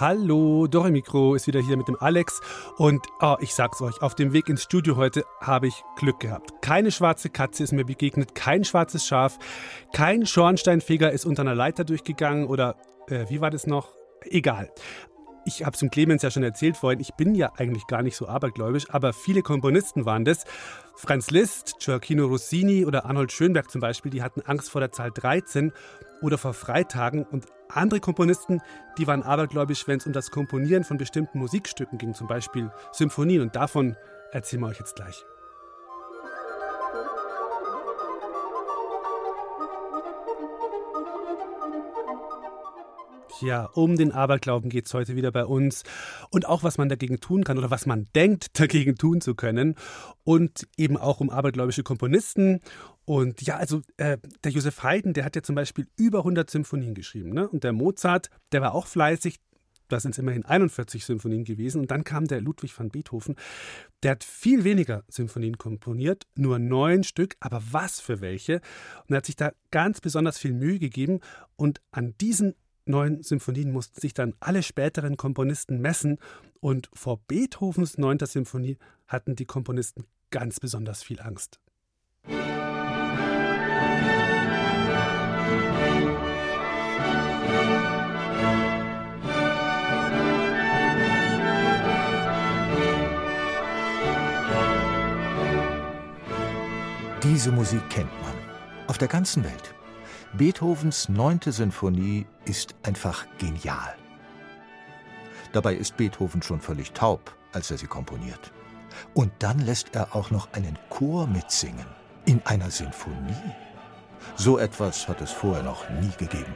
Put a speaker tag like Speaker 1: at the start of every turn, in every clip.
Speaker 1: Hallo, Dore Mikro ist wieder hier mit dem Alex und oh, ich sag's euch, auf dem Weg ins Studio heute habe ich Glück gehabt. Keine schwarze Katze ist mir begegnet, kein schwarzes Schaf, kein Schornsteinfeger ist unter einer Leiter durchgegangen oder äh, wie war das noch? Egal. Ich habe es dem Clemens ja schon erzählt vorhin, ich bin ja eigentlich gar nicht so abergläubisch, aber viele Komponisten waren das. Franz Liszt, Gioacchino Rossini oder Arnold Schönberg zum Beispiel, die hatten Angst vor der Zahl 13 oder vor Freitagen und andere Komponisten, die waren abergläubisch, wenn es um das Komponieren von bestimmten Musikstücken ging, zum Beispiel Symphonien. Und davon erzählen wir euch jetzt gleich. Ja, um den Aberglauben geht es heute wieder bei uns und auch, was man dagegen tun kann oder was man denkt, dagegen tun zu können und eben auch um abergläubische Komponisten. Und ja, also äh, der Josef Haydn, der hat ja zum Beispiel über 100 Symphonien geschrieben. Ne? Und der Mozart, der war auch fleißig, das sind immerhin 41 Symphonien gewesen. Und dann kam der Ludwig van Beethoven. Der hat viel weniger Symphonien komponiert, nur neun Stück, aber was für welche. Und er hat sich da ganz besonders viel Mühe gegeben. Und an diesen neun Symphonien mussten sich dann alle späteren Komponisten messen. Und vor Beethovens neunter Symphonie hatten die Komponisten ganz besonders viel Angst.
Speaker 2: Diese Musik kennt man auf der ganzen Welt. Beethovens neunte Sinfonie ist einfach genial. Dabei ist Beethoven schon völlig taub, als er sie komponiert. Und dann lässt er auch noch einen Chor mitsingen in einer Sinfonie. So etwas hat es vorher noch nie gegeben.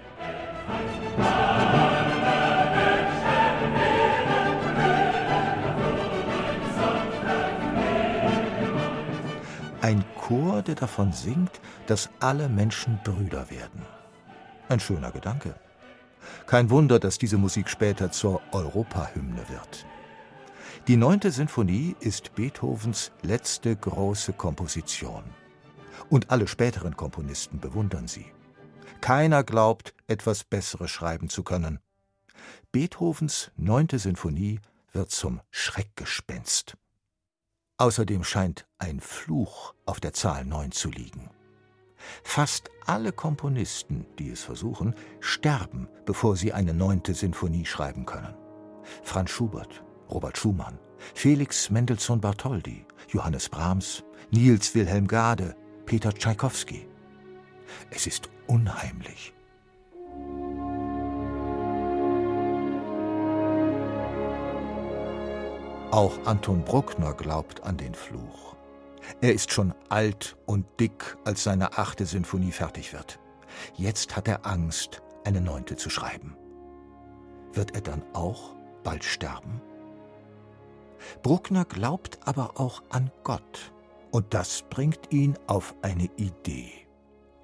Speaker 2: Ein Chor, der davon singt, dass alle Menschen Brüder werden. Ein schöner Gedanke. Kein Wunder, dass diese Musik später zur Europahymne wird. Die neunte Sinfonie ist Beethovens letzte große Komposition. Und alle späteren Komponisten bewundern sie. Keiner glaubt, etwas Besseres schreiben zu können. Beethovens neunte Sinfonie wird zum Schreckgespenst. Außerdem scheint ein Fluch auf der Zahl 9 zu liegen. Fast alle Komponisten, die es versuchen, sterben, bevor sie eine neunte Sinfonie schreiben können. Franz Schubert, Robert Schumann, Felix Mendelssohn Bartholdy, Johannes Brahms, Niels Wilhelm Gade, Peter Tschaikowski. Es ist unheimlich. Auch Anton Bruckner glaubt an den Fluch. Er ist schon alt und dick, als seine achte Sinfonie fertig wird. Jetzt hat er Angst, eine neunte zu schreiben. Wird er dann auch bald sterben? Bruckner glaubt aber auch an Gott. Und das bringt ihn auf eine Idee.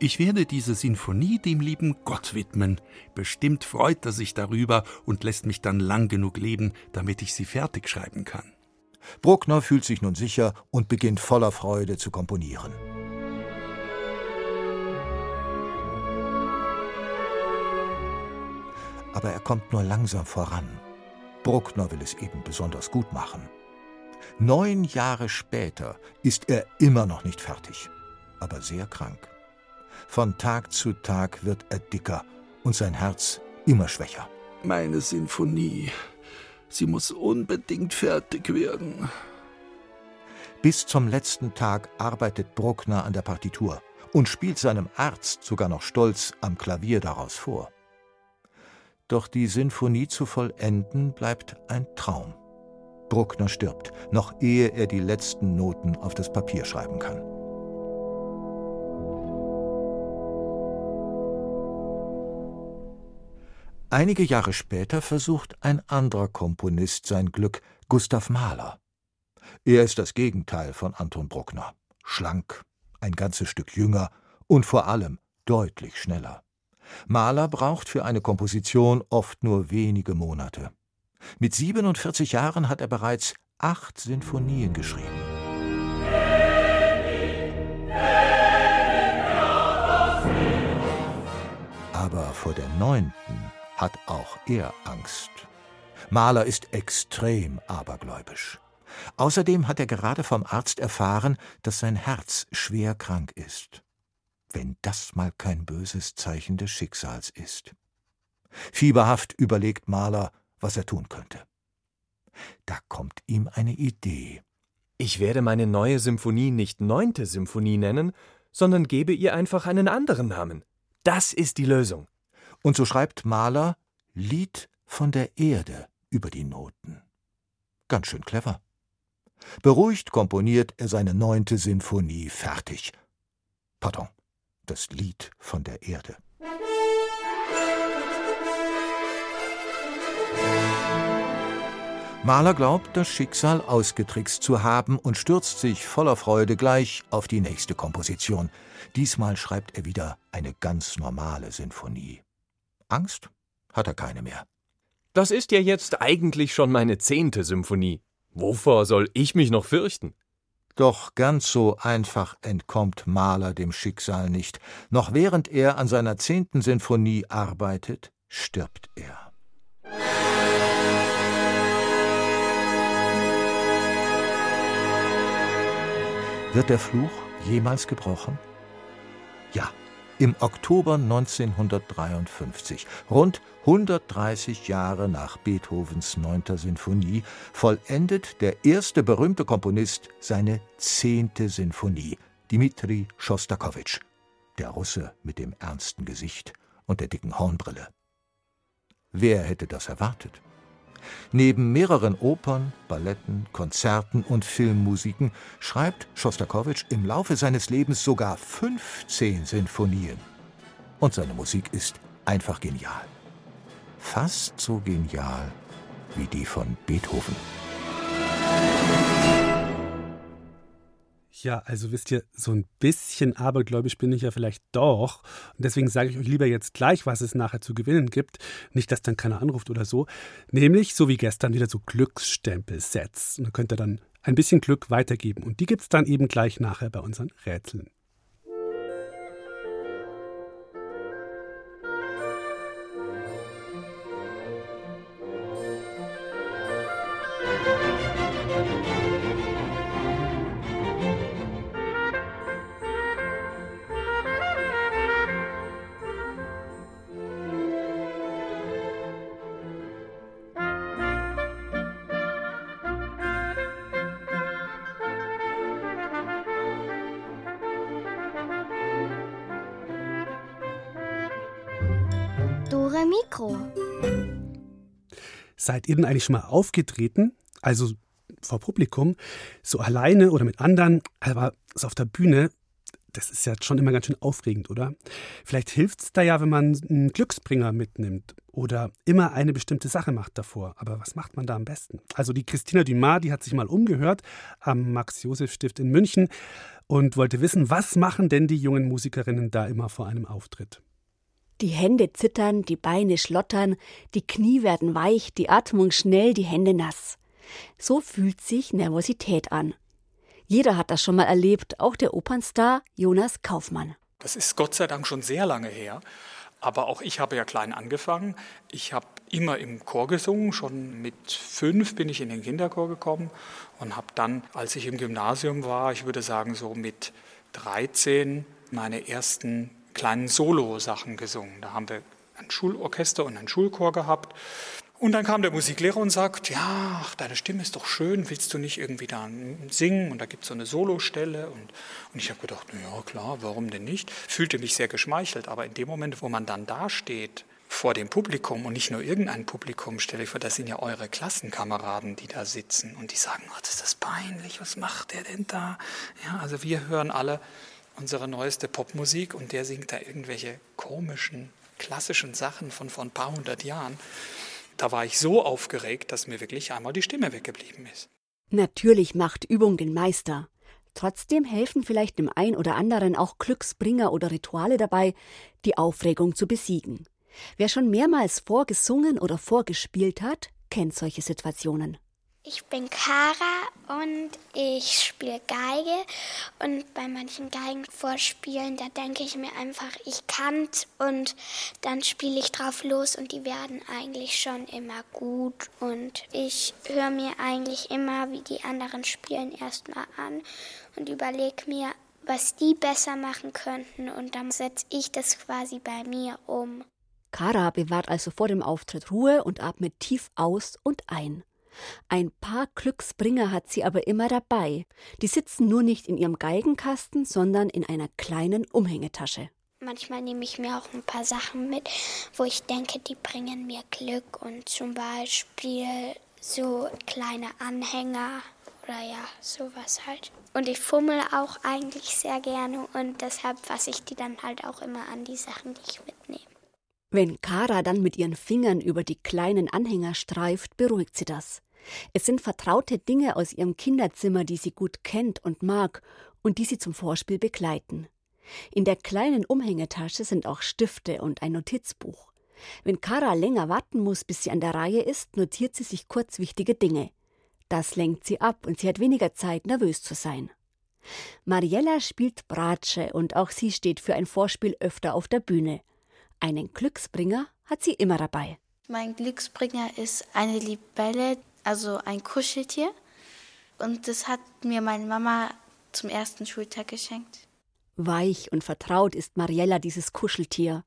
Speaker 3: Ich werde diese Sinfonie dem lieben Gott widmen. Bestimmt freut er sich darüber und lässt mich dann lang genug leben, damit ich sie fertig schreiben kann.
Speaker 2: Bruckner fühlt sich nun sicher und beginnt voller Freude zu komponieren. Aber er kommt nur langsam voran. Bruckner will es eben besonders gut machen. Neun Jahre später ist er immer noch nicht fertig, aber sehr krank. Von Tag zu Tag wird er dicker und sein Herz immer schwächer.
Speaker 3: Meine Sinfonie. Sie muss unbedingt fertig werden.
Speaker 2: Bis zum letzten Tag arbeitet Bruckner an der Partitur und spielt seinem Arzt sogar noch stolz am Klavier daraus vor. Doch die Sinfonie zu vollenden bleibt ein Traum. Bruckner stirbt, noch ehe er die letzten Noten auf das Papier schreiben kann. Einige Jahre später versucht ein anderer Komponist sein Glück, Gustav Mahler. Er ist das Gegenteil von Anton Bruckner. Schlank, ein ganzes Stück jünger und vor allem deutlich schneller. Mahler braucht für eine Komposition oft nur wenige Monate. Mit 47 Jahren hat er bereits acht Sinfonien geschrieben. Aber vor der neunten hat auch er Angst. Mahler ist extrem abergläubisch. Außerdem hat er gerade vom Arzt erfahren, dass sein Herz schwer krank ist. Wenn das mal kein böses Zeichen des Schicksals ist. Fieberhaft überlegt Mahler, was er tun könnte. Da kommt ihm eine Idee.
Speaker 4: Ich werde meine neue Symphonie nicht neunte Symphonie nennen, sondern gebe ihr einfach einen anderen Namen. Das ist die Lösung.
Speaker 2: Und so schreibt Mahler Lied von der Erde über die Noten. Ganz schön clever. Beruhigt komponiert er seine neunte Sinfonie fertig. Pardon, das Lied von der Erde. Mahler glaubt, das Schicksal ausgetrickst zu haben und stürzt sich voller Freude gleich auf die nächste Komposition. Diesmal schreibt er wieder eine ganz normale Sinfonie. Angst hat er keine mehr.
Speaker 4: Das ist ja jetzt eigentlich schon meine zehnte Symphonie. Wovor soll ich mich noch fürchten?
Speaker 2: Doch ganz so einfach entkommt Mahler dem Schicksal nicht. Noch während er an seiner zehnten Sinfonie arbeitet, stirbt er. Wird der Fluch jemals gebrochen? Ja, im Oktober 1953, rund 130 Jahre nach Beethovens neunter Sinfonie, vollendet der erste berühmte Komponist seine zehnte Sinfonie, Dmitri Schostakowitsch, der Russe mit dem ernsten Gesicht und der dicken Hornbrille. Wer hätte das erwartet? Neben mehreren Opern, Balletten, Konzerten und Filmmusiken schreibt Schostakowitsch im Laufe seines Lebens sogar 15 Sinfonien. Und seine Musik ist einfach genial. Fast so genial wie die von Beethoven.
Speaker 1: Ja, also wisst ihr, so ein bisschen abergläubisch bin ich ja vielleicht doch. Und deswegen sage ich euch lieber jetzt gleich, was es nachher zu gewinnen gibt. Nicht, dass dann keiner anruft oder so. Nämlich, so wie gestern, wieder so Glücksstempel-Sets. Und da könnt ihr dann ein bisschen Glück weitergeben. Und die gibt es dann eben gleich nachher bei unseren Rätseln. Denn eigentlich schon mal aufgetreten? Also vor Publikum, so alleine oder mit anderen, aber so auf der Bühne, das ist ja schon immer ganz schön aufregend, oder? Vielleicht hilft es da ja, wenn man einen Glücksbringer mitnimmt oder immer eine bestimmte Sache macht davor. Aber was macht man da am besten? Also die Christina Dumas, die hat sich mal umgehört am Max-Josef-Stift in München und wollte wissen, was machen denn die jungen Musikerinnen da immer vor einem Auftritt?
Speaker 5: Die Hände zittern, die Beine schlottern, die Knie werden weich, die Atmung schnell, die Hände nass. So fühlt sich Nervosität an. Jeder hat das schon mal erlebt, auch der Opernstar Jonas Kaufmann.
Speaker 6: Das ist Gott sei Dank schon sehr lange her. Aber auch ich habe ja klein angefangen. Ich habe immer im Chor gesungen. Schon mit fünf bin ich in den Kinderchor gekommen und habe dann, als ich im Gymnasium war, ich würde sagen so mit 13, meine ersten kleinen Solo-Sachen gesungen. Da haben wir ein Schulorchester und einen Schulchor gehabt. Und dann kam der Musiklehrer und sagt, ja, ach, deine Stimme ist doch schön, willst du nicht irgendwie da singen? Und da gibt es so eine Solostelle. Und, und ich habe gedacht, na ja, klar, warum denn nicht? Fühlte mich sehr geschmeichelt. Aber in dem Moment, wo man dann dasteht vor dem Publikum und nicht nur irgendein Publikum, stelle ich vor, das sind ja eure Klassenkameraden, die da sitzen und die sagen, oh, das ist das peinlich, was macht der denn da? Ja, also wir hören alle unsere neueste Popmusik und der singt da irgendwelche komischen, klassischen Sachen von vor ein paar hundert Jahren. Da war ich so aufgeregt, dass mir wirklich einmal die Stimme weggeblieben ist.
Speaker 5: Natürlich macht Übung den Meister. Trotzdem helfen vielleicht dem ein oder anderen auch Glücksbringer oder Rituale dabei, die Aufregung zu besiegen. Wer schon mehrmals vorgesungen oder vorgespielt hat, kennt solche Situationen.
Speaker 7: Ich bin Kara und ich spiele Geige. Und bei manchen Geigenvorspielen, da denke ich mir einfach, ich kann's und dann spiele ich drauf los und die werden eigentlich schon immer gut. Und ich höre mir eigentlich immer, wie die anderen spielen, erstmal an und überlege mir, was die besser machen könnten und dann setze ich das quasi bei mir um.
Speaker 5: Kara bewahrt also vor dem Auftritt Ruhe und atmet tief aus und ein. Ein paar Glücksbringer hat sie aber immer dabei. Die sitzen nur nicht in ihrem Geigenkasten, sondern in einer kleinen Umhängetasche.
Speaker 7: Manchmal nehme ich mir auch ein paar Sachen mit, wo ich denke, die bringen mir Glück und zum Beispiel so kleine Anhänger oder ja, sowas halt. Und ich fummel auch eigentlich sehr gerne und deshalb fasse ich die dann halt auch immer an die Sachen, die ich mitnehme.
Speaker 5: Wenn Kara dann mit ihren Fingern über die kleinen Anhänger streift, beruhigt sie das. Es sind vertraute Dinge aus ihrem Kinderzimmer, die sie gut kennt und mag und die sie zum Vorspiel begleiten. In der kleinen Umhängetasche sind auch Stifte und ein Notizbuch. Wenn Kara länger warten muss, bis sie an der Reihe ist, notiert sie sich kurz wichtige Dinge. Das lenkt sie ab und sie hat weniger Zeit, nervös zu sein. Mariella spielt Bratsche und auch sie steht für ein Vorspiel öfter auf der Bühne. Einen Glücksbringer hat sie immer dabei.
Speaker 8: Mein Glücksbringer ist eine Libelle, also ein Kuscheltier. Und das hat mir meine Mama zum ersten Schultag geschenkt.
Speaker 5: Weich und vertraut ist Mariella dieses Kuscheltier.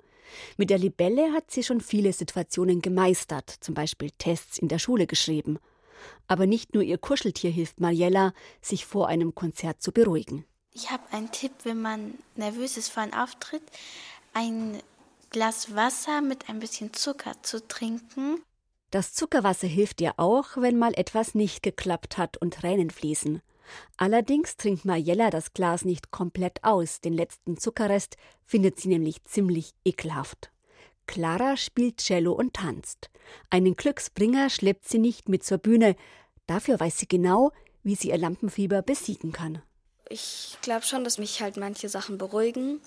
Speaker 5: Mit der Libelle hat sie schon viele Situationen gemeistert, zum Beispiel Tests in der Schule geschrieben. Aber nicht nur ihr Kuscheltier hilft Mariella, sich vor einem Konzert zu beruhigen.
Speaker 8: Ich habe einen Tipp, wenn man nervös ist vor einem Auftritt, ein Glas Wasser mit ein bisschen Zucker zu trinken.
Speaker 5: Das Zuckerwasser hilft ihr auch, wenn mal etwas nicht geklappt hat und Tränen fließen. Allerdings trinkt Mariella das Glas nicht komplett aus, den letzten Zuckerrest findet sie nämlich ziemlich ekelhaft. Clara spielt Cello und tanzt. Einen Glücksbringer schleppt sie nicht mit zur Bühne, dafür weiß sie genau, wie sie ihr Lampenfieber besiegen kann.
Speaker 9: Ich glaube schon, dass mich halt manche Sachen beruhigen.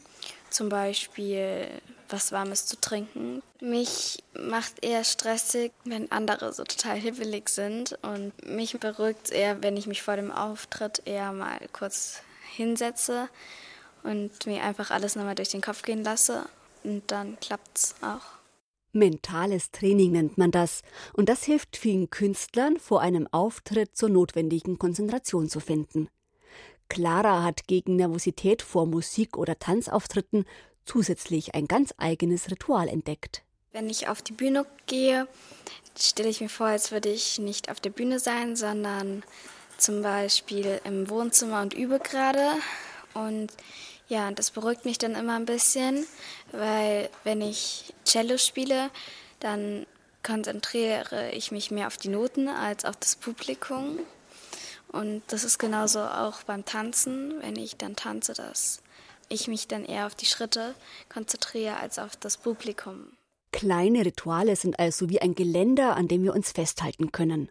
Speaker 9: Zum Beispiel was Warmes zu trinken. Mich macht eher stressig, wenn andere so total hibbelig sind. Und mich beruhigt es eher, wenn ich mich vor dem Auftritt eher mal kurz hinsetze und mir einfach alles nochmal durch den Kopf gehen lasse. Und dann klappt es auch.
Speaker 5: Mentales Training nennt man das. Und das hilft vielen Künstlern, vor einem Auftritt zur notwendigen Konzentration zu finden. Clara hat gegen Nervosität vor Musik- oder Tanzauftritten zusätzlich ein ganz eigenes Ritual entdeckt.
Speaker 9: Wenn ich auf die Bühne gehe, stelle ich mir vor, als würde ich nicht auf der Bühne sein, sondern zum Beispiel im Wohnzimmer und übe gerade. Und ja, das beruhigt mich dann immer ein bisschen, weil wenn ich Cello spiele, dann konzentriere ich mich mehr auf die Noten als auf das Publikum. Und das ist genauso auch beim Tanzen, wenn ich dann tanze, dass ich mich dann eher auf die Schritte konzentriere als auf das Publikum.
Speaker 5: Kleine Rituale sind also wie ein Geländer, an dem wir uns festhalten können.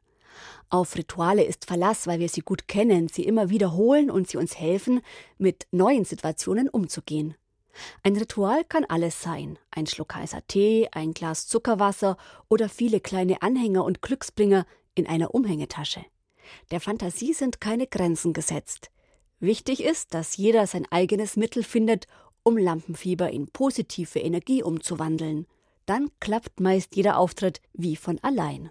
Speaker 5: Auf Rituale ist Verlass, weil wir sie gut kennen, sie immer wiederholen und sie uns helfen, mit neuen Situationen umzugehen. Ein Ritual kann alles sein. Ein Schluck heißer Tee, ein Glas Zuckerwasser oder viele kleine Anhänger und Glücksbringer in einer Umhängetasche. Der Fantasie sind keine Grenzen gesetzt. Wichtig ist, dass jeder sein eigenes Mittel findet, um Lampenfieber in positive Energie umzuwandeln. Dann klappt meist jeder Auftritt wie von allein.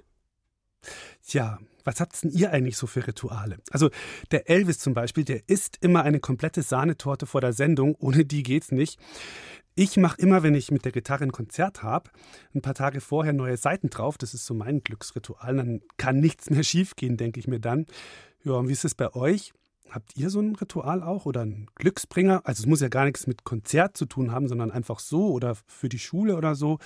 Speaker 1: Tja, was habt denn ihr eigentlich so für Rituale? Also der Elvis zum Beispiel, der isst immer eine komplette Sahnetorte vor der Sendung, ohne die geht's nicht. Ich mache immer, wenn ich mit der Gitarre ein Konzert habe, ein paar Tage vorher neue Seiten drauf. Das ist so mein Glücksritual. Dann kann nichts mehr schiefgehen, denke ich mir dann. Ja, und wie ist es bei euch? Habt ihr so ein Ritual auch oder ein Glücksbringer? Also es muss ja gar nichts mit Konzert zu tun haben, sondern einfach so oder für die Schule oder so.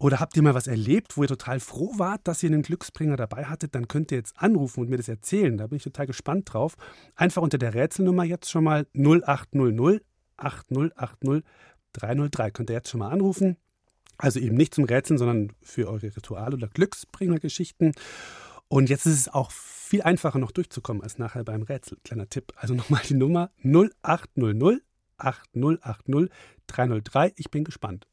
Speaker 1: Oder habt ihr mal was erlebt, wo ihr total froh wart, dass ihr einen Glücksbringer dabei hattet? Dann könnt ihr jetzt anrufen und mir das erzählen. Da bin ich total gespannt drauf. Einfach unter der Rätselnummer jetzt schon mal 0800 8080 303. Könnt ihr jetzt schon mal anrufen. Also eben nicht zum Rätseln, sondern für eure Ritual- oder Glücksbringergeschichten. Und jetzt ist es auch viel einfacher noch durchzukommen als nachher beim Rätsel. Kleiner Tipp. Also nochmal die Nummer 0800 8080 303. Ich bin gespannt.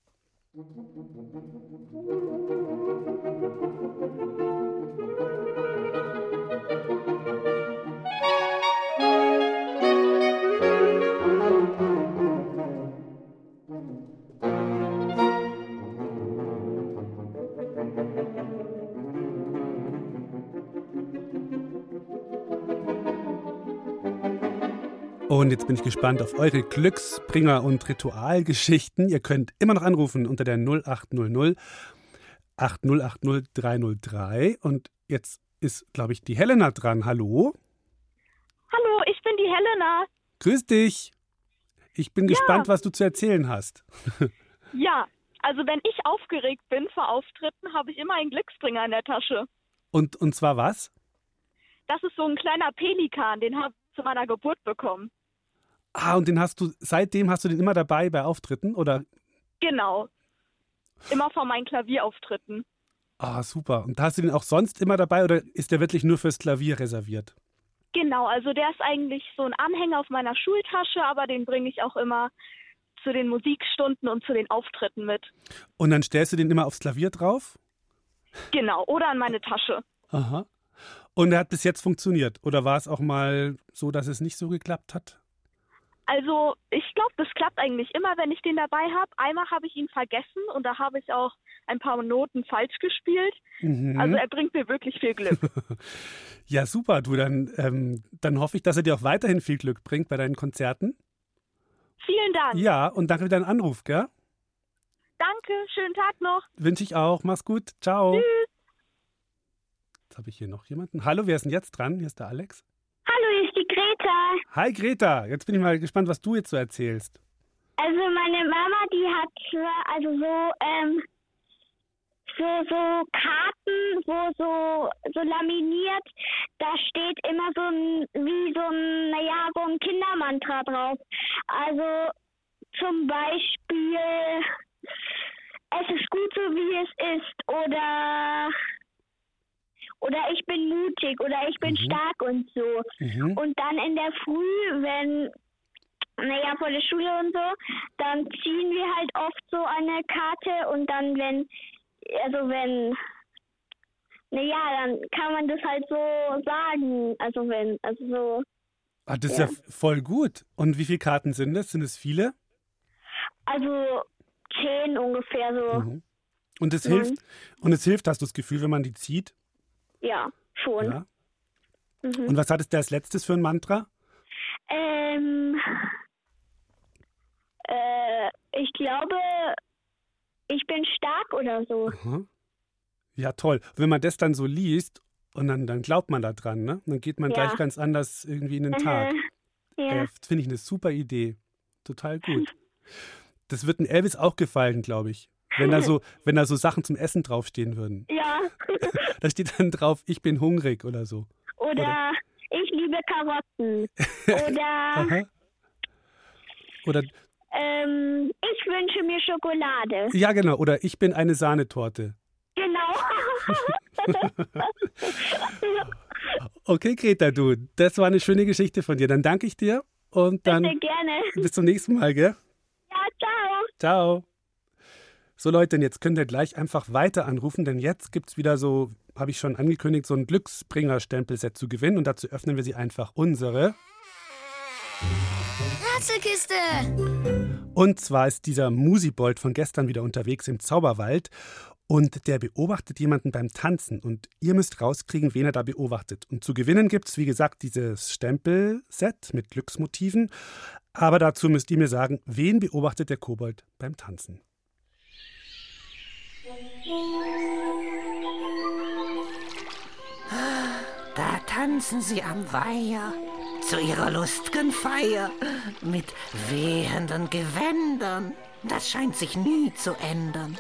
Speaker 1: Und jetzt bin ich gespannt auf eure Glücksbringer und Ritualgeschichten. Ihr könnt immer noch anrufen unter der 0800 8080 303. Und jetzt ist, glaube ich, die Helena dran. Hallo?
Speaker 10: Hallo, ich bin die Helena.
Speaker 1: Grüß dich. Ich bin ja. gespannt, was du zu erzählen hast.
Speaker 10: ja, also wenn ich aufgeregt bin vor Auftritten, habe ich immer einen Glücksbringer in der Tasche.
Speaker 1: Und, und zwar was?
Speaker 10: Das ist so ein kleiner Pelikan, den habe ich zu meiner Geburt bekommen.
Speaker 1: Ah, und den hast du, seitdem hast du den immer dabei bei Auftritten, oder?
Speaker 10: Genau. Immer vor meinen Klavierauftritten.
Speaker 1: Ah, super. Und hast du den auch sonst immer dabei oder ist der wirklich nur fürs Klavier reserviert?
Speaker 10: Genau, also der ist eigentlich so ein Anhänger auf meiner Schultasche, aber den bringe ich auch immer zu den Musikstunden und zu den Auftritten mit.
Speaker 1: Und dann stellst du den immer aufs Klavier drauf?
Speaker 10: Genau, oder an meine Tasche.
Speaker 1: Aha. Und er hat bis jetzt funktioniert? Oder war es auch mal so, dass es nicht so geklappt hat?
Speaker 10: Also ich glaube, das klappt eigentlich immer, wenn ich den dabei habe. Einmal habe ich ihn vergessen und da habe ich auch ein paar Noten falsch gespielt. Mhm. Also er bringt mir wirklich viel Glück.
Speaker 1: ja, super. Du, dann, ähm, dann hoffe ich, dass er dir auch weiterhin viel Glück bringt bei deinen Konzerten.
Speaker 10: Vielen Dank.
Speaker 1: Ja, und danke für deinen Anruf, gell?
Speaker 10: Danke, schönen Tag noch.
Speaker 1: Wünsche ich auch. Mach's gut. Ciao.
Speaker 10: Tschüss.
Speaker 1: Jetzt habe ich hier noch jemanden. Hallo, wer ist denn jetzt dran? Hier ist der Alex.
Speaker 11: Hallo, hier ist die Greta.
Speaker 1: Hi Greta, jetzt bin ich mal gespannt, was du jetzt so erzählst.
Speaker 11: Also meine Mama, die hat also so ähm, so so Karten, wo so so laminiert, da steht immer so ein wie so ein naja so ein Kindermantra drauf. Also zum Beispiel es ist gut so wie es ist oder oder ich bin mutig oder ich bin mhm. stark und so. Mhm. Und dann in der Früh, wenn, naja, vor der Schule und so, dann ziehen wir halt oft so eine Karte und dann, wenn, also wenn, naja, dann kann man das halt so sagen. Also wenn, also so.
Speaker 1: Ah, das ja. ist ja voll gut. Und wie viele Karten sind das? Sind es viele?
Speaker 11: Also zehn ungefähr so. Mhm.
Speaker 1: Und es hilft, und es hilft, hast du das Gefühl, wenn man die zieht?
Speaker 11: Ja, schon. Ja?
Speaker 1: Mhm. Und was hattest du als letztes für ein Mantra?
Speaker 11: Ähm, äh, ich glaube, ich bin stark oder so. Aha.
Speaker 1: Ja, toll. Wenn man das dann so liest und dann, dann glaubt man da dran, ne? Dann geht man ja. gleich ganz anders irgendwie in den Tag. Ja. Äh, Finde ich eine super Idee. Total gut. Das wird ein Elvis auch gefallen, glaube ich. Wenn da so, wenn da so Sachen zum Essen draufstehen würden.
Speaker 11: Ja.
Speaker 1: da steht dann drauf, ich bin hungrig oder so.
Speaker 11: Oder, oder? ich liebe Karotten. Oder.
Speaker 1: oder.
Speaker 11: Ähm, ich wünsche mir Schokolade.
Speaker 1: Ja, genau. Oder ich bin eine Sahnetorte.
Speaker 11: Genau.
Speaker 1: okay, Greta, du, das war eine schöne Geschichte von dir. Dann danke ich dir und dann
Speaker 11: Bitte gerne.
Speaker 1: bis zum nächsten Mal, gell?
Speaker 11: Ja, ciao.
Speaker 1: Ciao. So Leute, jetzt könnt ihr gleich einfach weiter anrufen, denn jetzt gibt es wieder so, habe ich schon angekündigt, so ein Glücksbringer-Stempelset zu gewinnen und dazu öffnen wir sie einfach unsere
Speaker 12: Rätselkiste.
Speaker 1: Und zwar ist dieser Musibold von gestern wieder unterwegs im Zauberwald und der beobachtet jemanden beim Tanzen und ihr müsst rauskriegen, wen er da beobachtet. Und zu gewinnen gibt es, wie gesagt, dieses Stempelset mit Glücksmotiven. Aber dazu müsst ihr mir sagen, wen beobachtet der Kobold beim Tanzen?
Speaker 13: Da tanzen sie am Weiher zu ihrer lust'gen Feier mit wehenden Gewändern. Das scheint sich nie zu ändern.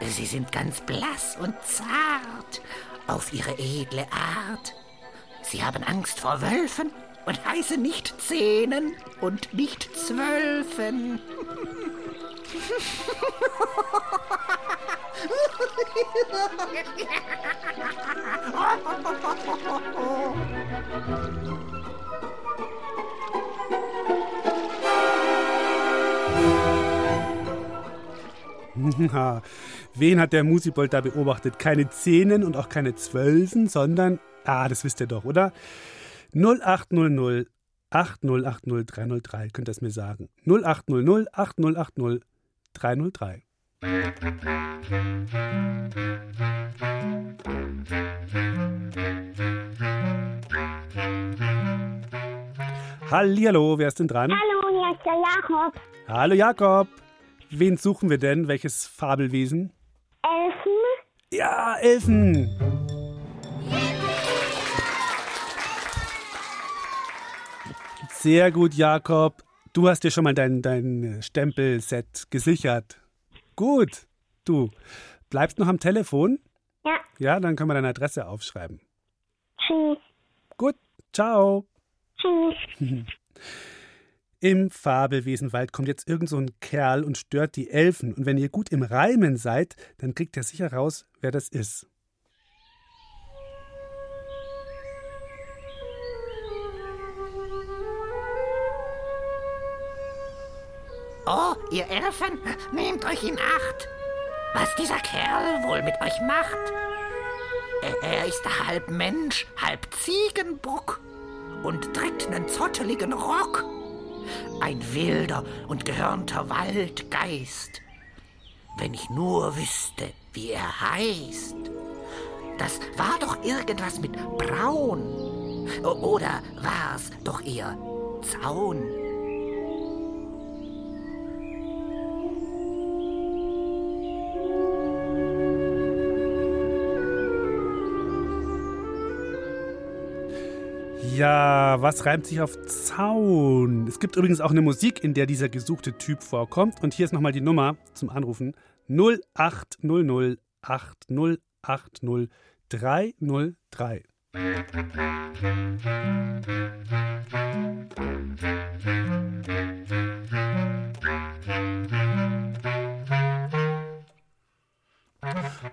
Speaker 13: Sie sind ganz blass und zart auf ihre edle Art. Sie haben Angst vor Wölfen und heißen nicht Zehnen und nicht Zwölfen.
Speaker 1: Wen hat der Musibold da beobachtet? Keine Zehnen und auch keine Zwölfen, sondern, ah, das wisst ihr doch, oder? 0800 8080 303, könnt ihr es mir sagen. 0800 8080 303. Hallihallo, wer ist denn dran?
Speaker 11: Hallo, hier ist der Jakob.
Speaker 1: Hallo Jakob. Wen suchen wir denn? Welches Fabelwesen?
Speaker 11: Elfen.
Speaker 1: Ja, Elfen. Sehr gut, Jakob. Du hast dir schon mal dein, dein Stempelset gesichert. Gut. Du bleibst noch am Telefon?
Speaker 11: Ja.
Speaker 1: Ja, dann können wir deine Adresse aufschreiben.
Speaker 11: Tschüss.
Speaker 1: Gut, ciao.
Speaker 11: Tschüss.
Speaker 1: Im Fabelwesenwald kommt jetzt irgend so ein Kerl und stört die Elfen. Und wenn ihr gut im Reimen seid, dann kriegt ihr sicher raus, wer das ist.
Speaker 13: Oh, ihr Elfen, nehmt euch in Acht, was dieser Kerl wohl mit euch macht. Er, er ist halb Mensch, halb Ziegenbock und trägt nen zotteligen Rock. Ein wilder und gehörnter Waldgeist. Wenn ich nur wüsste, wie er heißt. Das war doch irgendwas mit Braun. Oder war's doch eher Zaun?
Speaker 1: Ja, was reimt sich auf Zaun? Es gibt übrigens auch eine Musik, in der dieser gesuchte Typ vorkommt. Und hier ist nochmal die Nummer zum Anrufen. 0800 8080 303.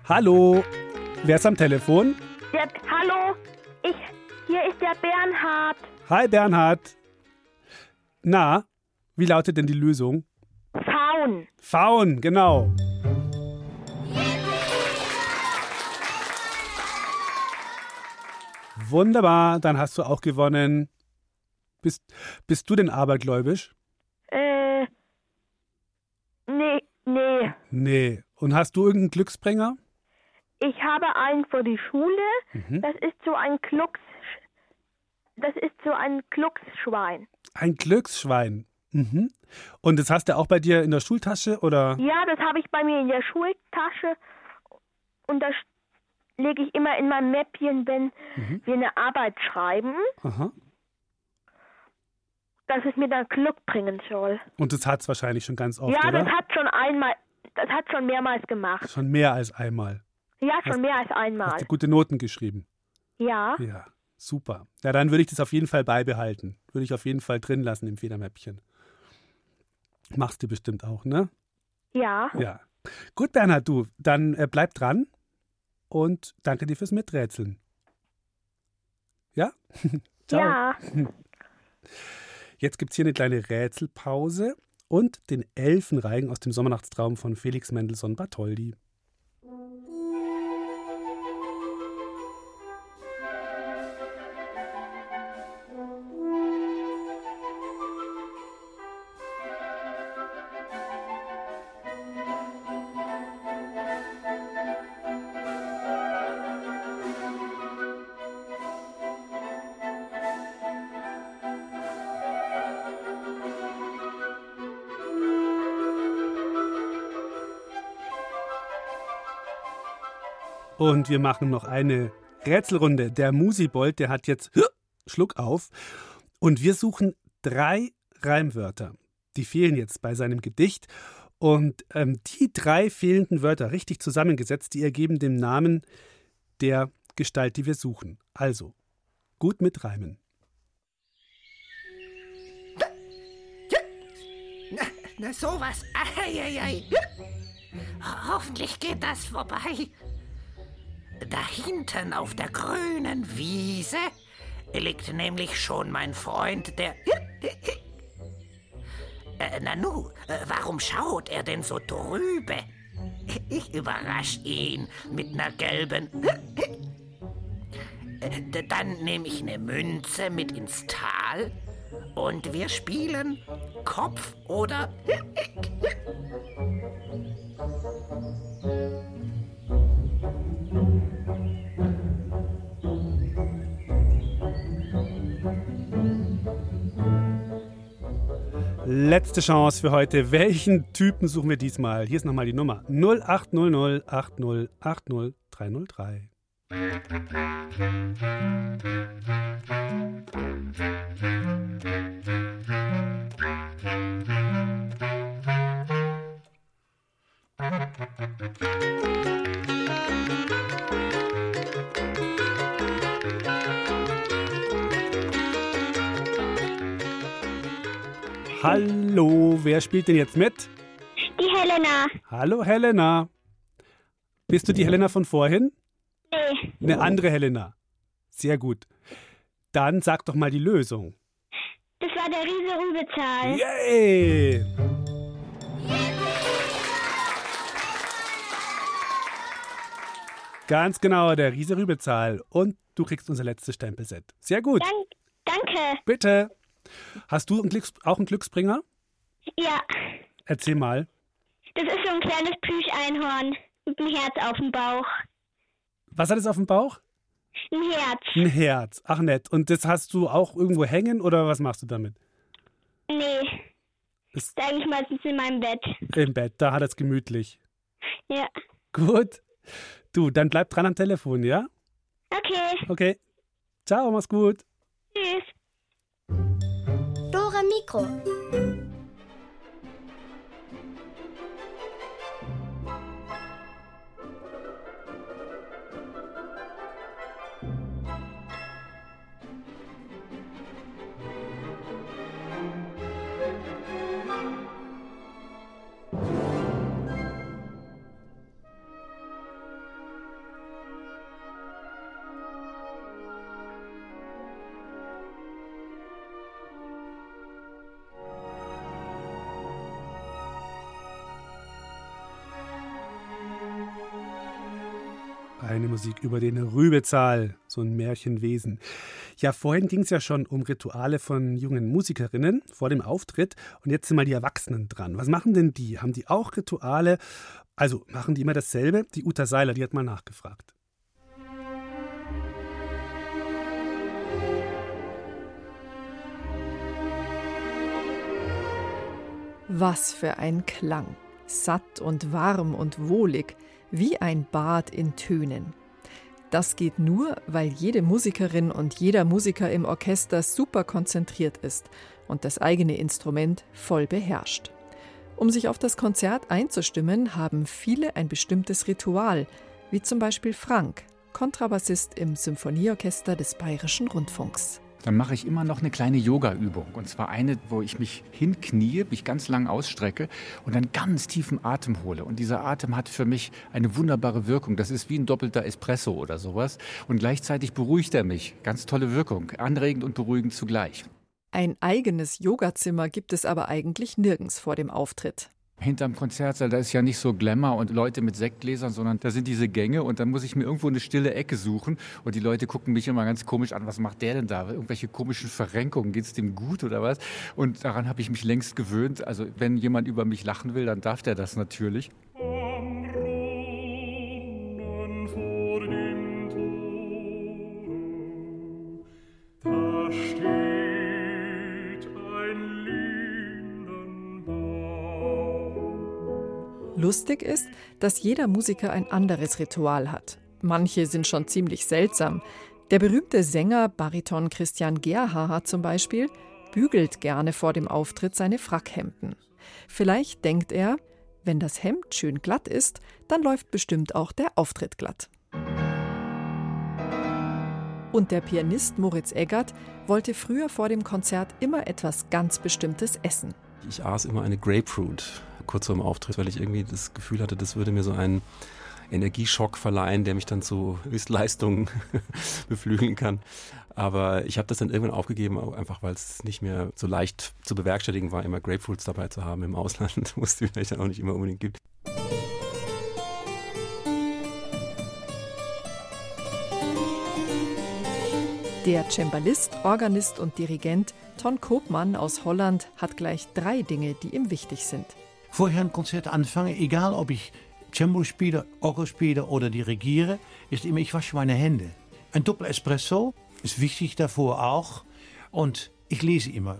Speaker 1: Hallo, wer ist am Telefon?
Speaker 10: Der, hallo, der Bernhard.
Speaker 1: Hi Bernhard. Na, wie lautet denn die Lösung?
Speaker 10: Faun.
Speaker 1: Faun, genau. Wunderbar, dann hast du auch gewonnen. Bist, bist du denn abergläubisch?
Speaker 10: Äh, nee, nee.
Speaker 1: Nee. Und hast du irgendeinen Glücksbringer?
Speaker 10: Ich habe einen für die Schule.
Speaker 1: Mhm.
Speaker 10: Das ist so ein Glucks, das ist so ein Glucksschwein.
Speaker 1: Ein Glücksschwein. Mhm. Und das hast du auch bei dir in der Schultasche oder?
Speaker 10: Ja, das habe ich bei mir in der Schultasche und das lege ich immer in mein Mäppchen, wenn
Speaker 1: Mhm.
Speaker 10: wir eine Arbeit schreiben,
Speaker 1: Aha.
Speaker 10: dass es mir dann Glück bringen soll.
Speaker 1: Und das hat es wahrscheinlich schon ganz oft,
Speaker 10: ja,
Speaker 1: oder?
Speaker 10: das hat schon einmal, das hat schon mehrmals gemacht.
Speaker 1: Schon mehr als einmal.
Speaker 10: Ja,
Speaker 1: Hast-
Speaker 10: schon mehr als einmal.
Speaker 1: Hast du gute Noten geschrieben?
Speaker 10: Ja.
Speaker 1: Ja, super. Ja, dann würde ich das auf jeden Fall beibehalten. Würde ich auf jeden Fall drin lassen im Federmäppchen. Machst du bestimmt auch, ne?
Speaker 10: Ja.
Speaker 1: Ja. Gut, Bernhard, du, dann äh, bleib dran und danke dir fürs Miträtseln. Ja? Ciao.
Speaker 10: Ja.
Speaker 1: Jetzt gibt es hier eine kleine Rätselpause und den Elfenreigen aus dem Sommernachtstraum von Felix Mendelssohn Bartholdy. Und wir machen noch eine Rätselrunde. Der Musibold, der hat jetzt Schluck auf. Und wir suchen drei Reimwörter. Die fehlen jetzt bei seinem Gedicht. Und ähm, die drei fehlenden Wörter, richtig zusammengesetzt, die ergeben den Namen der Gestalt, die wir suchen. Also, gut mit Reimen.
Speaker 13: Na, na sowas. Eieiei. Hoffentlich geht das vorbei. Da hinten auf der grünen Wiese liegt nämlich schon mein Freund, der... Äh, Nanu, äh, warum schaut er denn so trübe? Ich überrasch ihn mit ner gelben... Äh, dann nehme ich eine Münze mit ins Tal und wir spielen Kopf oder...
Speaker 1: Letzte Chance für heute. Welchen Typen suchen wir diesmal? Hier ist nochmal die Nummer 0800 80 80 303. Hallo, wer spielt denn jetzt mit?
Speaker 11: Die Helena.
Speaker 1: Hallo Helena. Bist du die Helena von vorhin?
Speaker 11: Nee.
Speaker 1: Eine andere Helena. Sehr gut. Dann sag doch mal die Lösung.
Speaker 11: Das war der Riese Rübezahl.
Speaker 1: Yay! Ganz genau, der Riese Rübezahl. Und du kriegst unser letztes Stempelset. Sehr gut.
Speaker 11: Dank, danke.
Speaker 1: Bitte. Hast du ein Glücks auch einen Glücksbringer?
Speaker 11: Ja,
Speaker 1: Erzähl mal.
Speaker 11: das ist so ein kleines Plüscheinhorn mit einem Herz auf dem Bauch.
Speaker 1: Was hat es auf dem Bauch?
Speaker 11: Ein Herz.
Speaker 1: Ein Herz. Ach nett. Und das hast du auch irgendwo hängen oder was machst du damit?
Speaker 11: Nee.
Speaker 1: Ist-
Speaker 11: Ist eigentlich meistens in meinem Bett.
Speaker 1: Im Bett, da hat es gemütlich.
Speaker 11: Ja.
Speaker 1: Gut. Du, dann bleib dran am Telefon, ja?
Speaker 11: Okay.
Speaker 1: Okay. Ciao, mach's gut.
Speaker 11: Tschüss.
Speaker 1: そ。Musik über den Rübezahl, so ein Märchenwesen. Ja, vorhin ging es ja schon um Rituale von jungen Musikerinnen vor dem Auftritt. Und jetzt sind mal die Erwachsenen dran. Was machen denn die? Haben die auch Rituale? Also machen die immer dasselbe? Die Uta Seiler, die hat mal nachgefragt.
Speaker 14: Was für ein Klang. Satt und warm und wohlig, wie ein Bad in Tönen. Das geht nur, weil jede Musikerin und jeder Musiker im Orchester super konzentriert ist und das eigene Instrument voll beherrscht. Um sich auf das Konzert einzustimmen, haben viele ein bestimmtes Ritual, wie zum Beispiel Frank, Kontrabassist im Symphonieorchester des Bayerischen Rundfunks.
Speaker 15: Dann mache ich immer noch eine kleine Yoga-Übung. Und zwar eine, wo ich mich hinknie, mich ganz lang ausstrecke und dann ganz tiefen Atem hole. Und dieser Atem hat für mich eine wunderbare Wirkung. Das ist wie ein doppelter Espresso oder sowas. Und gleichzeitig beruhigt er mich. Ganz tolle Wirkung. Anregend und beruhigend zugleich.
Speaker 14: Ein eigenes Yogazimmer gibt es aber eigentlich nirgends vor dem Auftritt.
Speaker 15: Hinterm Konzertsaal, da ist ja nicht so Glamour und Leute mit Sektgläsern, sondern da sind diese Gänge und dann muss ich mir irgendwo eine stille Ecke suchen und die Leute gucken mich immer ganz komisch an, was macht der denn da? Irgendwelche komischen Verrenkungen, geht es dem gut oder was? Und daran habe ich mich längst gewöhnt. Also wenn jemand über mich lachen will, dann darf der das natürlich.
Speaker 14: Lustig ist, dass jeder Musiker ein anderes Ritual hat. Manche sind schon ziemlich seltsam. Der berühmte Sänger Bariton Christian Gerhaher zum Beispiel bügelt gerne vor dem Auftritt seine Frackhemden. Vielleicht denkt er, wenn das Hemd schön glatt ist, dann läuft bestimmt auch der Auftritt glatt. Und der Pianist Moritz Eggert wollte früher vor dem Konzert immer etwas ganz Bestimmtes essen.
Speaker 16: Ich aß immer eine Grapefruit. Kurz vor dem Auftritt, weil ich irgendwie das Gefühl hatte, das würde mir so einen Energieschock verleihen, der mich dann zu Höchstleistungen beflügeln kann. Aber ich habe das dann irgendwann aufgegeben, einfach weil es nicht mehr so leicht zu bewerkstelligen war, immer Grapefruits dabei zu haben im Ausland, wo es die vielleicht dann auch nicht immer unbedingt gibt.
Speaker 14: Der Cembalist, Organist und Dirigent Ton Koopmann aus Holland hat gleich drei Dinge, die ihm wichtig sind.
Speaker 17: Vorher ein Konzert anfange, egal ob ich Cembalo spiele, Orgel spiele oder dirigiere, ist immer, ich wasche meine Hände. Ein Doppel Espresso ist wichtig davor auch und ich lese immer.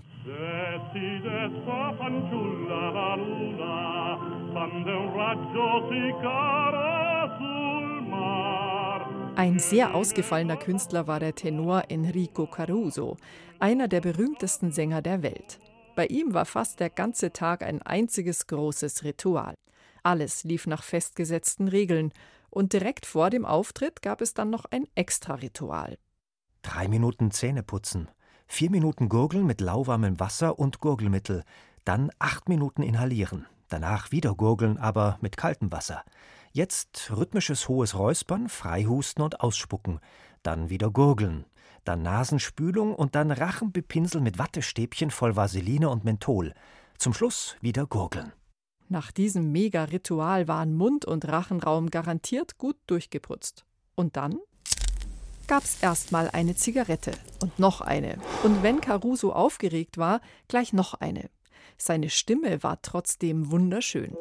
Speaker 14: Ein sehr ausgefallener Künstler war der Tenor Enrico Caruso, einer der berühmtesten Sänger der Welt. Bei ihm war fast der ganze Tag ein einziges großes Ritual. Alles lief nach festgesetzten Regeln, und direkt vor dem Auftritt gab es dann noch ein Extra-Ritual.
Speaker 18: Drei Minuten Zähne putzen, vier Minuten Gurgeln mit lauwarmem Wasser und Gurgelmittel, dann acht Minuten inhalieren, danach wieder Gurgeln, aber mit kaltem Wasser. Jetzt rhythmisches hohes Räuspern, Freihusten und Ausspucken, dann wieder Gurgeln, dann Nasenspülung und dann Rachenbepinseln mit Wattestäbchen voll Vaseline und Menthol. Zum Schluss wieder Gurgeln.
Speaker 14: Nach diesem Mega-Ritual waren Mund- und Rachenraum garantiert gut durchgeputzt. Und dann gab's erstmal eine Zigarette und noch eine. Und wenn Caruso aufgeregt war, gleich noch eine. Seine Stimme war trotzdem wunderschön.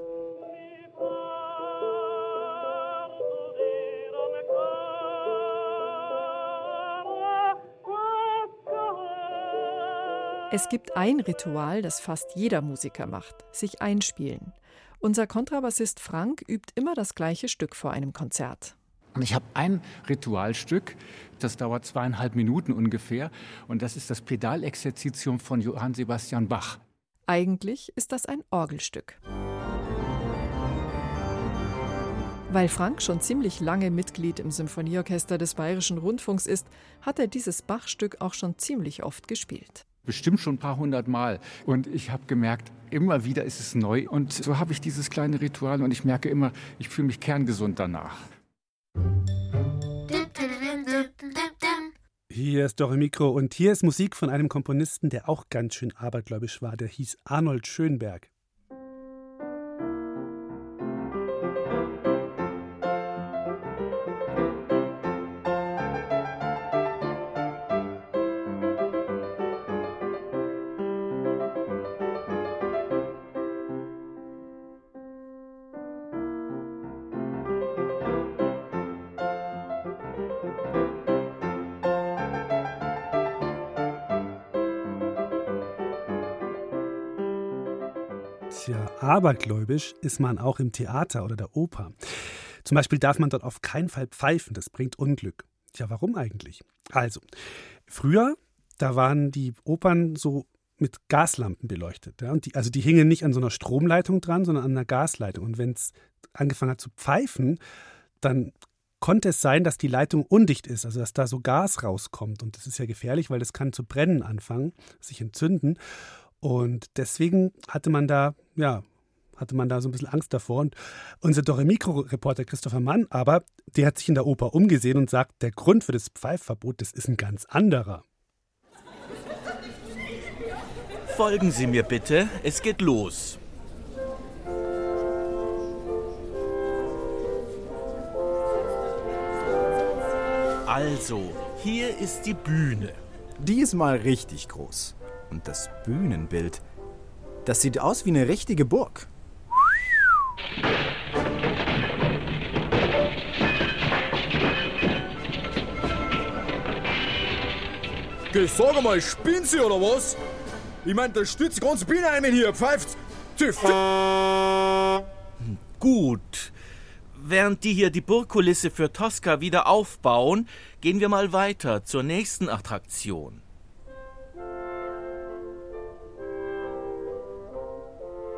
Speaker 14: Es gibt ein Ritual, das fast jeder Musiker macht, sich einspielen. Unser Kontrabassist Frank übt immer das gleiche Stück vor einem Konzert.
Speaker 15: Und ich habe ein Ritualstück, das dauert zweieinhalb Minuten ungefähr, und das ist das Pedalexerzitium von Johann Sebastian Bach.
Speaker 14: Eigentlich ist das ein Orgelstück. Weil Frank schon ziemlich lange Mitglied im Symphonieorchester des Bayerischen Rundfunks ist, hat er dieses Bachstück auch schon ziemlich oft gespielt
Speaker 15: bestimmt schon ein paar hundert Mal. Und ich habe gemerkt, immer wieder ist es neu. Und so habe ich dieses kleine Ritual und ich merke immer, ich fühle mich kerngesund danach.
Speaker 1: Hier ist Dore Mikro und hier ist Musik von einem Komponisten, der auch ganz schön abergläubisch war. Der hieß Arnold Schönberg. Abergläubisch ist man auch im Theater oder der Oper. Zum Beispiel darf man dort auf keinen Fall pfeifen, das bringt Unglück. Tja, warum eigentlich? Also, früher, da waren die Opern so mit Gaslampen beleuchtet. Ja? Und die, also die hingen nicht an so einer Stromleitung dran, sondern an einer Gasleitung. Und wenn es angefangen hat zu pfeifen, dann konnte es sein, dass die Leitung undicht ist, also dass da so Gas rauskommt. Und das ist ja gefährlich, weil das kann zu brennen anfangen, sich entzünden. Und deswegen hatte man da, ja, hatte man da so ein bisschen Angst davor. Und unser Doremikro-Reporter Christopher Mann aber, der hat sich in der Oper umgesehen und sagt, der Grund für das Pfeifverbot, das ist ein ganz anderer.
Speaker 19: Folgen Sie mir bitte, es geht los. Also, hier ist die Bühne.
Speaker 20: Die ist mal richtig groß. Und das Bühnenbild, das sieht aus wie eine richtige Burg.
Speaker 21: Geh, sag mal, spinnen Sie oder was? Ich mein, da stürzt die ganze Bühne ein, wenn hier pfeift.
Speaker 19: Gut. Während die hier die Burgkulisse für Tosca wieder aufbauen, gehen wir mal weiter zur nächsten Attraktion.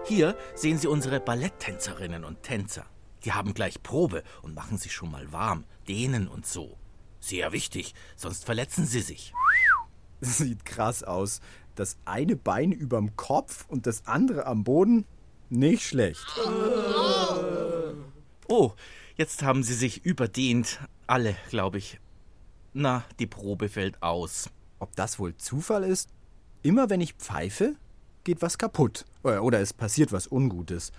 Speaker 19: Hier sehen Sie unsere Balletttänzerinnen und Tänzer. Die haben gleich Probe und machen sich schon mal warm, dehnen und so. Sehr wichtig, sonst verletzen sie sich.
Speaker 20: Sieht krass aus. Das eine Bein überm Kopf und das andere am Boden. Nicht schlecht.
Speaker 2: Oh, jetzt haben sie sich überdehnt. Alle, glaube ich. Na, die Probe fällt aus.
Speaker 20: Ob das wohl Zufall ist? Immer wenn ich pfeife, geht was kaputt. Oder es passiert was Ungutes.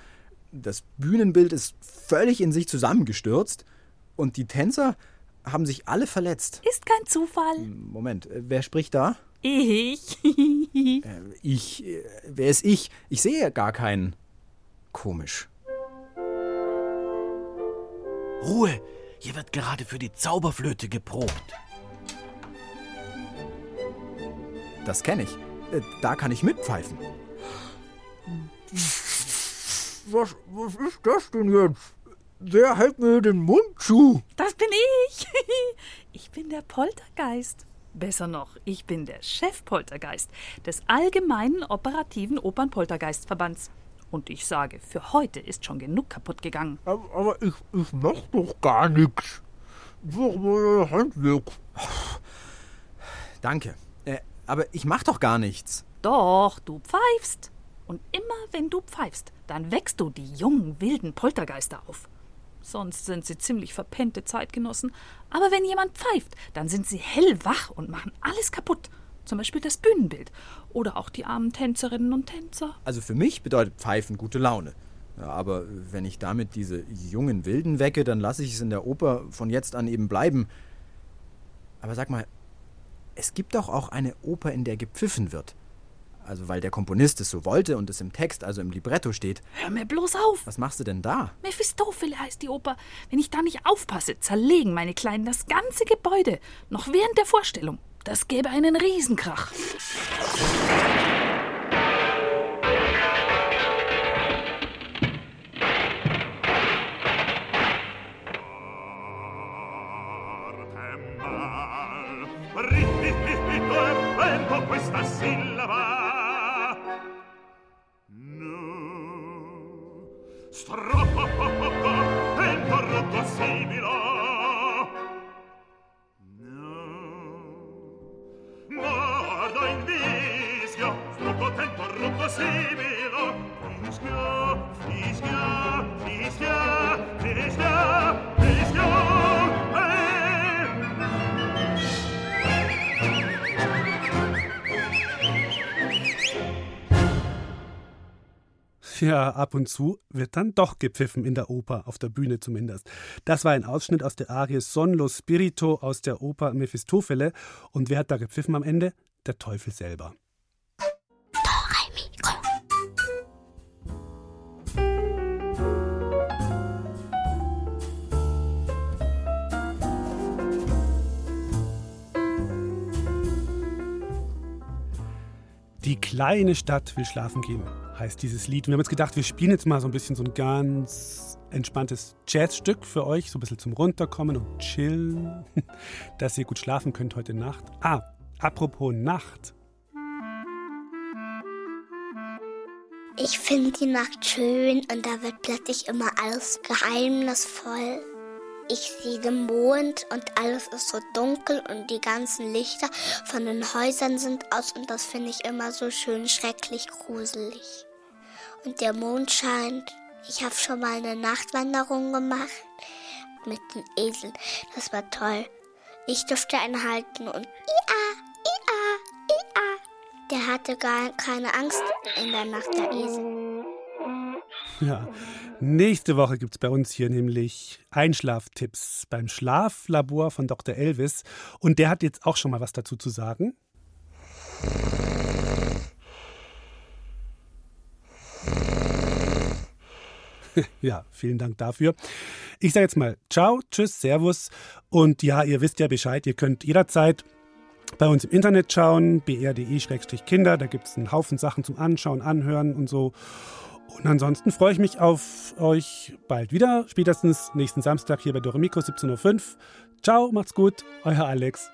Speaker 20: Das Bühnenbild ist völlig in sich zusammengestürzt und die Tänzer haben sich alle verletzt.
Speaker 22: Ist kein Zufall.
Speaker 20: Moment, äh, wer spricht da?
Speaker 22: Ich.
Speaker 20: Äh, ich. äh, Wer ist ich? Ich sehe ja gar keinen. Komisch.
Speaker 2: Ruhe! Hier wird gerade für die Zauberflöte geprobt.
Speaker 20: Das kenne ich. Äh, Da kann ich mitpfeifen. Was, was ist das denn jetzt? Wer hält mir den Mund zu?
Speaker 22: Das bin ich. Ich bin der Poltergeist. Besser noch, ich bin der Chefpoltergeist des Allgemeinen Operativen Opernpoltergeistverbands. Und ich sage, für heute ist schon genug kaputt gegangen.
Speaker 20: Aber, aber ich, ich mach doch gar nichts. Doch mal Handwerk. Danke. Aber ich mach doch gar nichts.
Speaker 22: Doch, du pfeifst. Und immer wenn du pfeifst, dann wächst du die jungen, wilden Poltergeister auf. Sonst sind sie ziemlich verpennte Zeitgenossen. Aber wenn jemand pfeift, dann sind sie hellwach und machen alles kaputt. Zum Beispiel das Bühnenbild. Oder auch die armen Tänzerinnen und Tänzer.
Speaker 20: Also für mich bedeutet Pfeifen gute Laune. Ja, aber wenn ich damit diese jungen Wilden wecke, dann lasse ich es in der Oper von jetzt an eben bleiben. Aber sag mal, es gibt doch auch eine Oper, in der gepfiffen wird. Also weil der Komponist es so wollte und es im Text, also im Libretto steht.
Speaker 22: Hör mir bloß auf!
Speaker 20: Was machst du denn da?
Speaker 22: Mephistophele heißt die Oper. Wenn ich da nicht aufpasse, zerlegen meine Kleinen das ganze Gebäude. Noch während der Vorstellung. Das gäbe einen Riesenkrach.
Speaker 23: Strappa, pentarotto simila,
Speaker 1: Ja, ab und zu wird dann doch gepfiffen in der Oper, auf der Bühne zumindest. Das war ein Ausschnitt aus der Arie Son lo Spirito aus der Oper Mephistofele. Und wer hat da gepfiffen am Ende? Der Teufel selber. Die kleine Stadt will schlafen gehen, heißt dieses Lied. Und wir haben jetzt gedacht, wir spielen jetzt mal so ein bisschen so ein ganz entspanntes Jazzstück für euch, so ein bisschen zum Runterkommen und chillen, dass ihr gut schlafen könnt heute Nacht. Ah, apropos Nacht.
Speaker 24: Ich finde die Nacht schön und da wird plötzlich immer alles geheimnisvoll. Ich sehe den Mond und alles ist so dunkel und die ganzen Lichter von den Häusern sind aus und das finde ich immer so schön schrecklich gruselig. Und der Mond scheint. Ich habe schon mal eine Nachtwanderung gemacht mit den Eseln. Das war toll. Ich durfte einen halten und ia, ia, ia. Der hatte gar keine Angst in der Nacht, der Esel.
Speaker 1: Ja, nächste Woche gibt es bei uns hier nämlich Einschlaftipps beim Schlaflabor von Dr. Elvis. Und der hat jetzt auch schon mal was dazu zu sagen. Ja, vielen Dank dafür. Ich sage jetzt mal Ciao, Tschüss, Servus. Und ja, ihr wisst ja Bescheid, ihr könnt jederzeit bei uns im Internet schauen, br.de-kinder. Da gibt es einen Haufen Sachen zum Anschauen, Anhören und so. Und ansonsten freue ich mich auf euch bald wieder, spätestens nächsten Samstag hier bei Doremiko 17.05 Uhr. Ciao, macht's gut, euer Alex.